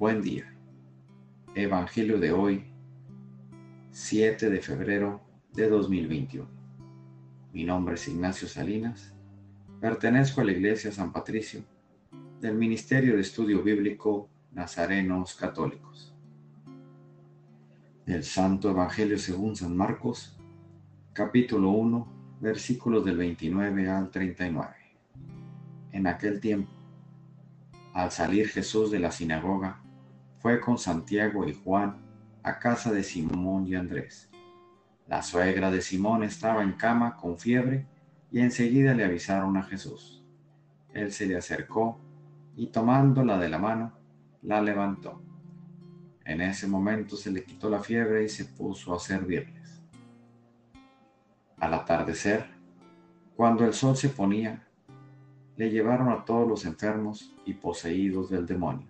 Buen día. Evangelio de hoy, 7 de febrero de 2021. Mi nombre es Ignacio Salinas. Pertenezco a la Iglesia San Patricio del Ministerio de Estudio Bíblico Nazarenos Católicos. El Santo Evangelio según San Marcos, capítulo 1, versículos del 29 al 39. En aquel tiempo, al salir Jesús de la sinagoga, fue con Santiago y Juan a casa de Simón y Andrés. La suegra de Simón estaba en cama con fiebre y enseguida le avisaron a Jesús. Él se le acercó y tomándola de la mano, la levantó. En ese momento se le quitó la fiebre y se puso a servirles. Al atardecer, cuando el sol se ponía, le llevaron a todos los enfermos y poseídos del demonio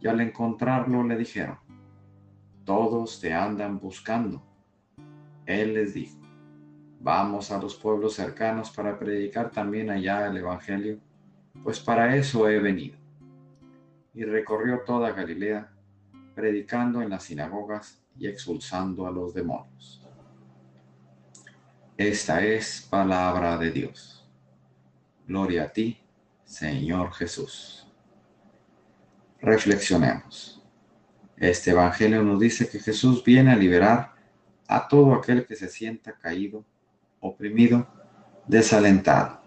y al encontrarlo le dijeron, todos te andan buscando. Él les dijo, vamos a los pueblos cercanos para predicar también allá el Evangelio, pues para eso he venido. Y recorrió toda Galilea, predicando en las sinagogas y expulsando a los demonios. Esta es palabra de Dios. Gloria a ti, Señor Jesús. Reflexionemos. Este Evangelio nos dice que Jesús viene a liberar a todo aquel que se sienta caído, oprimido, desalentado.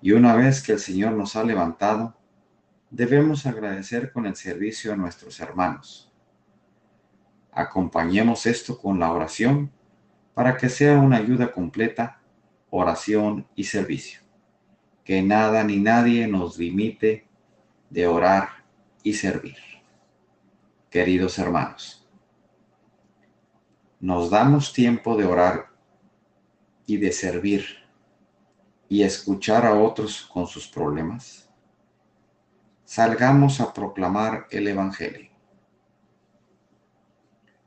Y una vez que el Señor nos ha levantado, debemos agradecer con el servicio a nuestros hermanos. Acompañemos esto con la oración para que sea una ayuda completa, oración y servicio. Que nada ni nadie nos limite de orar y servir. Queridos hermanos, nos damos tiempo de orar y de servir y escuchar a otros con sus problemas. Salgamos a proclamar el Evangelio.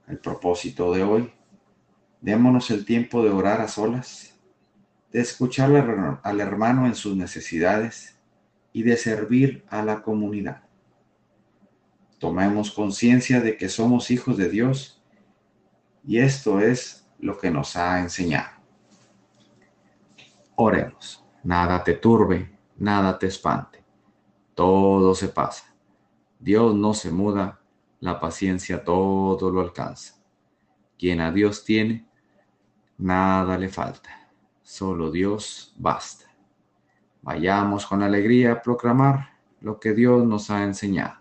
El propósito de hoy, démonos el tiempo de orar a solas, de escuchar al hermano en sus necesidades y de servir a la comunidad. Tomemos conciencia de que somos hijos de Dios y esto es lo que nos ha enseñado. Oremos. Nada te turbe, nada te espante. Todo se pasa. Dios no se muda, la paciencia todo lo alcanza. Quien a Dios tiene, nada le falta. Solo Dios basta. Vayamos con alegría a proclamar lo que Dios nos ha enseñado.